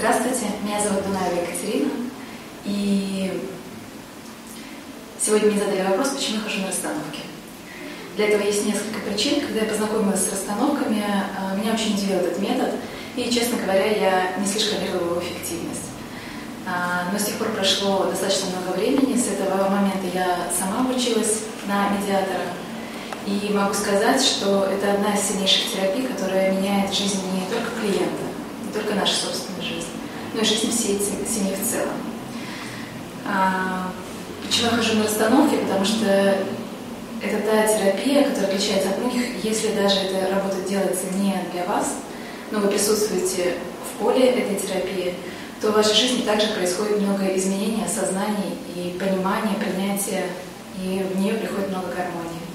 Здравствуйте, меня зовут Дунаева Екатерина. И сегодня мне задали вопрос, почему я хожу на расстановки. Для этого есть несколько причин. Когда я познакомилась с расстановками, э, меня очень удивил этот метод. И, честно говоря, я не слишком верила в его эффективность. А, но с тех пор прошло достаточно много времени. С этого момента я сама училась на медиатора. И могу сказать, что это одна из сильнейших терапий, которая меняет жизнь не только клиента, не только нашу собственную но и жизнь всей семьи в целом. А, почему я хожу на расстановки? Потому что это та терапия, которая отличается от многих, если даже эта работа делается не для вас, но вы присутствуете в поле этой терапии, то в вашей жизни также происходит много изменений, осознаний и понимания, принятия, и в нее приходит много гармонии.